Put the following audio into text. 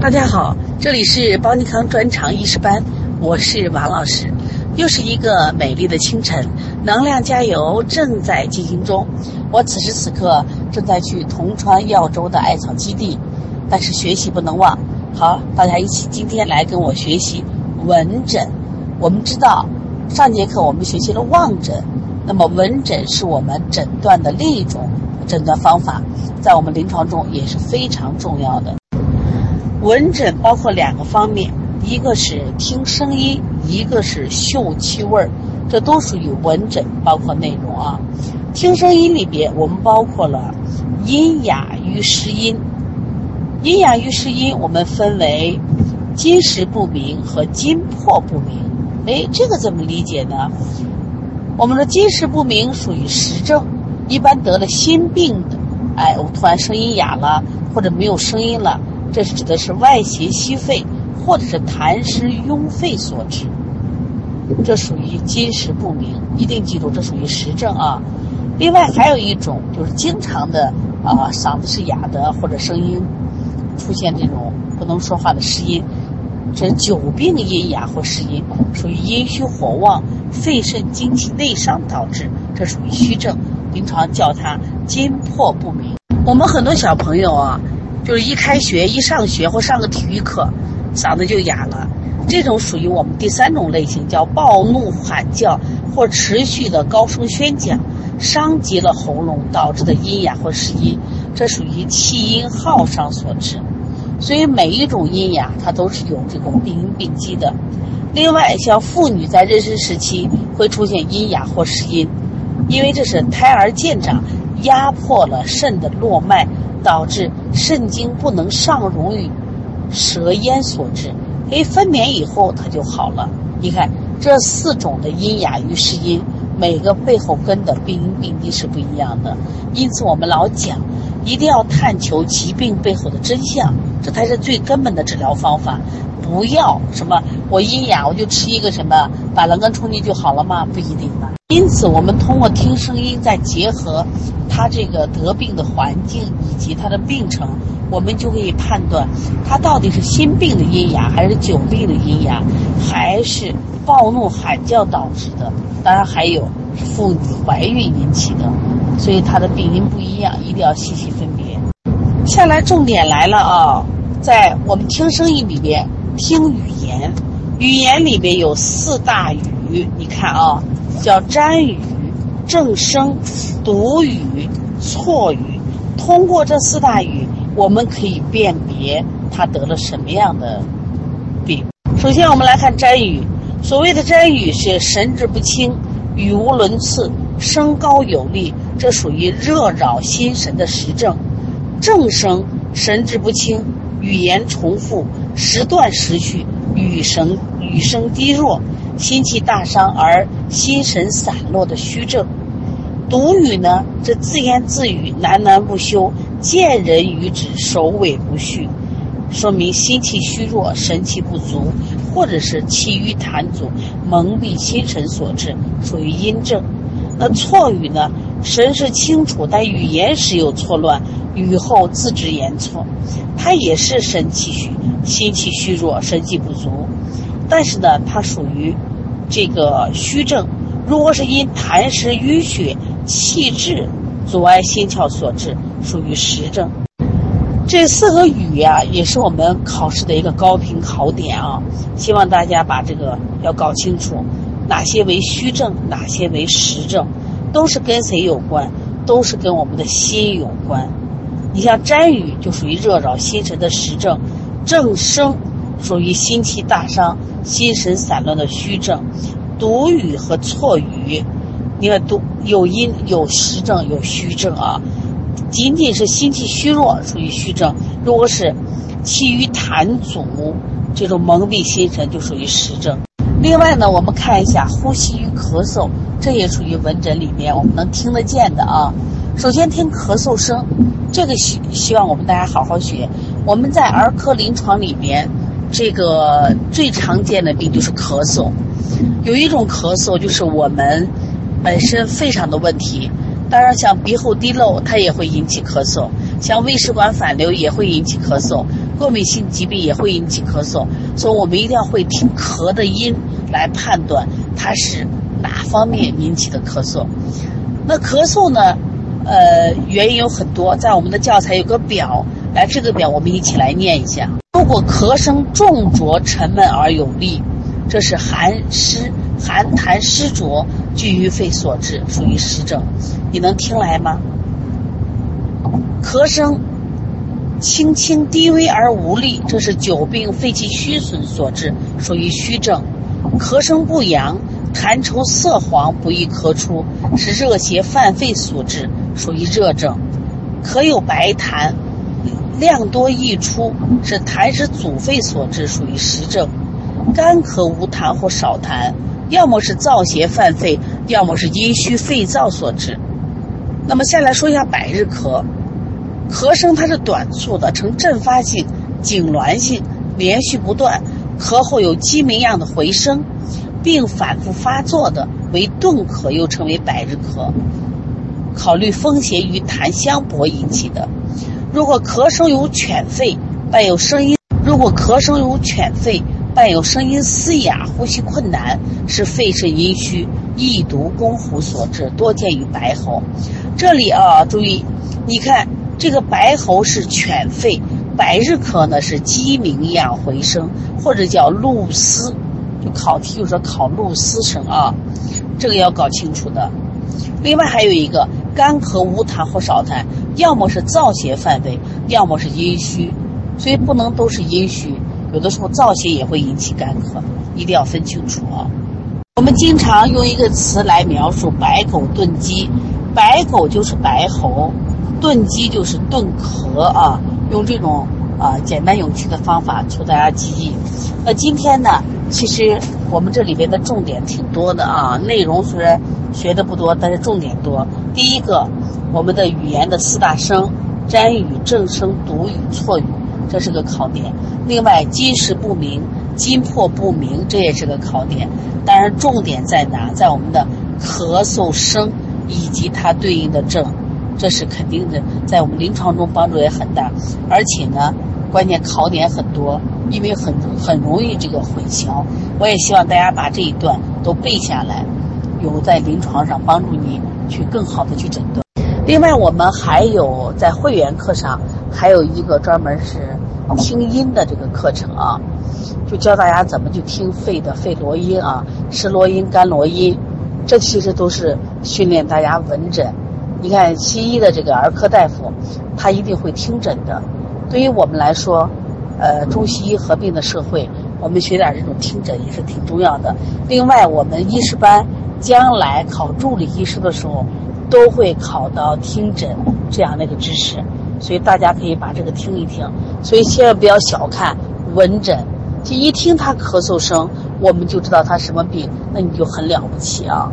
大家好，这里是邦尼康专场医师班，我是王老师。又是一个美丽的清晨，能量加油正在进行中。我此时此刻正在去铜川耀州的艾草基地，但是学习不能忘。好，大家一起今天来跟我学习闻诊。我们知道上节课我们学习了望诊，那么闻诊是我们诊断的另一种诊断方法，在我们临床中也是非常重要的。闻诊包括两个方面，一个是听声音，一个是嗅气味儿，这都属于闻诊包括内容啊。听声音里边，我们包括了音哑与失音。音哑与失音，我们分为金石不明和金破不明。哎，这个怎么理解呢？我们的金石不明属于实症，一般得了心病的，哎，我突然声音哑了，或者没有声音了。这是指的是外邪息肺，或者是痰湿壅肺所致，这属于金石不明，一定记住，这属于实症啊。另外还有一种就是经常的啊嗓子是哑的，或者声音出现这种不能说话的失音，这久病阴哑或失音，属于阴虚火旺、肺肾精气内伤导致，这属于虚症，临床叫它金破不明。我们很多小朋友啊。就是一开学一上学或上个体育课，嗓子就哑了，这种属于我们第三种类型，叫暴怒喊叫或持续的高声宣讲，伤及了喉咙导致的阴哑或失音，这属于气阴耗伤所致。所以每一种阴哑它都是有这种病因病机的。另外，像妇女在妊娠时期会出现阴哑或失音，因为这是胎儿健长压迫了肾的络脉。导致肾精不能上溶于舌咽所致，可分娩以后它就好了。你看这四种的阴哑与湿音，每个背后根的病因病因是不一样的。因此我们老讲，一定要探求疾病背后的真相，这才是最根本的治疗方法。不要什么我阴哑我就吃一个什么板蓝根冲剂就好了吗？不一定的。因此我们通过听声音，再结合。他这个得病的环境以及他的病程，我们就可以判断，他到底是心病的阴哑，还是久病的阴哑，还是暴怒喊叫导致的。当然还有妇女怀孕引起的，所以他的病因不一样，一定要细细分别。下来重点来了啊，在我们听声音里边，听语言，语言里边有四大语，你看啊，叫占语。正声、读语、错语，通过这四大语，我们可以辨别他得了什么样的病。首先，我们来看占语。所谓的占语是神志不清、语无伦次、声高有力，这属于热扰心神的实症。正声神志不清，语言重复，时断时续，语声语声低弱，心气大伤而心神散落的虚症。独语呢，这自言自语，喃喃不休，见人语止，首尾不续，说明心气虚弱，神气不足，或者是气郁痰阻，蒙蔽心神所致，属于阴症。那错语呢，神是清楚，但语言时有错乱，雨后自知言错，它也是神气虚，心气虚弱，神气不足，但是呢，它属于这个虚症。如果是因痰湿淤血、气滞阻碍心窍所致，属于实症。这四个雨呀，也是我们考试的一个高频考点啊。希望大家把这个要搞清楚，哪些为虚症，哪些为实症，都是跟谁有关？都是跟我们的心有关。你像占语就属于热扰心神的实症，正声属于心气大伤、心神散乱的虚症。独语和错语，你看读有阴有实症有虚症啊，仅仅是心气虚弱属于虚症，如果是气郁痰阻这种蒙蔽心神就属于实症。另外呢，我们看一下呼吸与咳嗽，这也属于闻诊里面我们能听得见的啊。首先听咳嗽声，这个希希望我们大家好好学。我们在儿科临床里面，这个最常见的病就是咳嗽。有一种咳嗽，就是我们本身肺上的问题。当然，像鼻后滴漏，它也会引起咳嗽；像胃食管反流也会引起咳嗽。过敏性疾病也会引起咳嗽，所以我们一定要会听咳的音来判断它是哪方面引起的咳嗽。那咳嗽呢？呃，原因有很多，在我们的教材有个表，来这个表我们一起来念一下。如果咳声重浊沉闷而有力，这是寒湿、寒痰湿浊聚于肺所致，属于湿症。你能听来吗？咳声轻轻低微而无力，这是久病肺气虚损所致，属于虚症。咳声不扬。痰稠色黄不易咳出，是热邪犯肺所致，属于热症。可有白痰，量多易出，是痰湿阻肺所致，属于实症。干咳无痰或少痰，要么是燥邪犯肺，要么是阴虚肺燥所致。那么下来说一下百日咳，咳声它是短促的，呈阵发性、痉挛性，连续不断，咳后有鸡鸣样的回声。并反复发作的为顿咳，又称为百日咳。考虑风邪与痰相搏引起的。如果咳声有犬吠，伴有声音；如果咳声有犬吠，伴有声音嘶哑、呼吸困难，是肺肾阴虚、易毒攻虎所致，多见于白喉。这里啊，注意，你看这个白喉是犬吠，百日咳呢是鸡鸣一样回声，或者叫露嘶。就考题，就说考露丝声啊，这个要搞清楚的。另外还有一个干咳无痰或少痰，要么是燥邪犯肺，要么是阴虚，所以不能都是阴虚，有的时候燥邪也会引起干咳，一定要分清楚啊。我们经常用一个词来描述白狗炖鸡，白狗就是白喉，炖鸡就是炖咳啊，用这种啊简单有趣的方法求大家记忆。那今天呢？其实我们这里边的重点挺多的啊，内容虽然学的不多，但是重点多。第一个，我们的语言的四大声：占语、正声、读语、错语，这是个考点。另外，金石不明、金破不明，这也是个考点。当然，重点在哪？在我们的咳嗽声以及它对应的症，这是肯定的，在我们临床中帮助也很大。而且呢。关键考点很多，因为很很容易这个混淆。我也希望大家把这一段都背下来，有在临床上帮助你去更好的去诊断。另外，我们还有在会员课上还有一个专门是听音的这个课程啊，就教大家怎么去听肺的肺罗音啊，湿罗音、干罗音，这其实都是训练大家闻诊。你看西医的这个儿科大夫，他一定会听诊的。对于我们来说，呃，中西医合并的社会，我们学点这种听诊也是挺重要的。另外，我们医师班将来考助理医师的时候，都会考到听诊这样的一个知识，所以大家可以把这个听一听。所以千万不要小看闻诊，就一听他咳嗽声，我们就知道他什么病，那你就很了不起啊。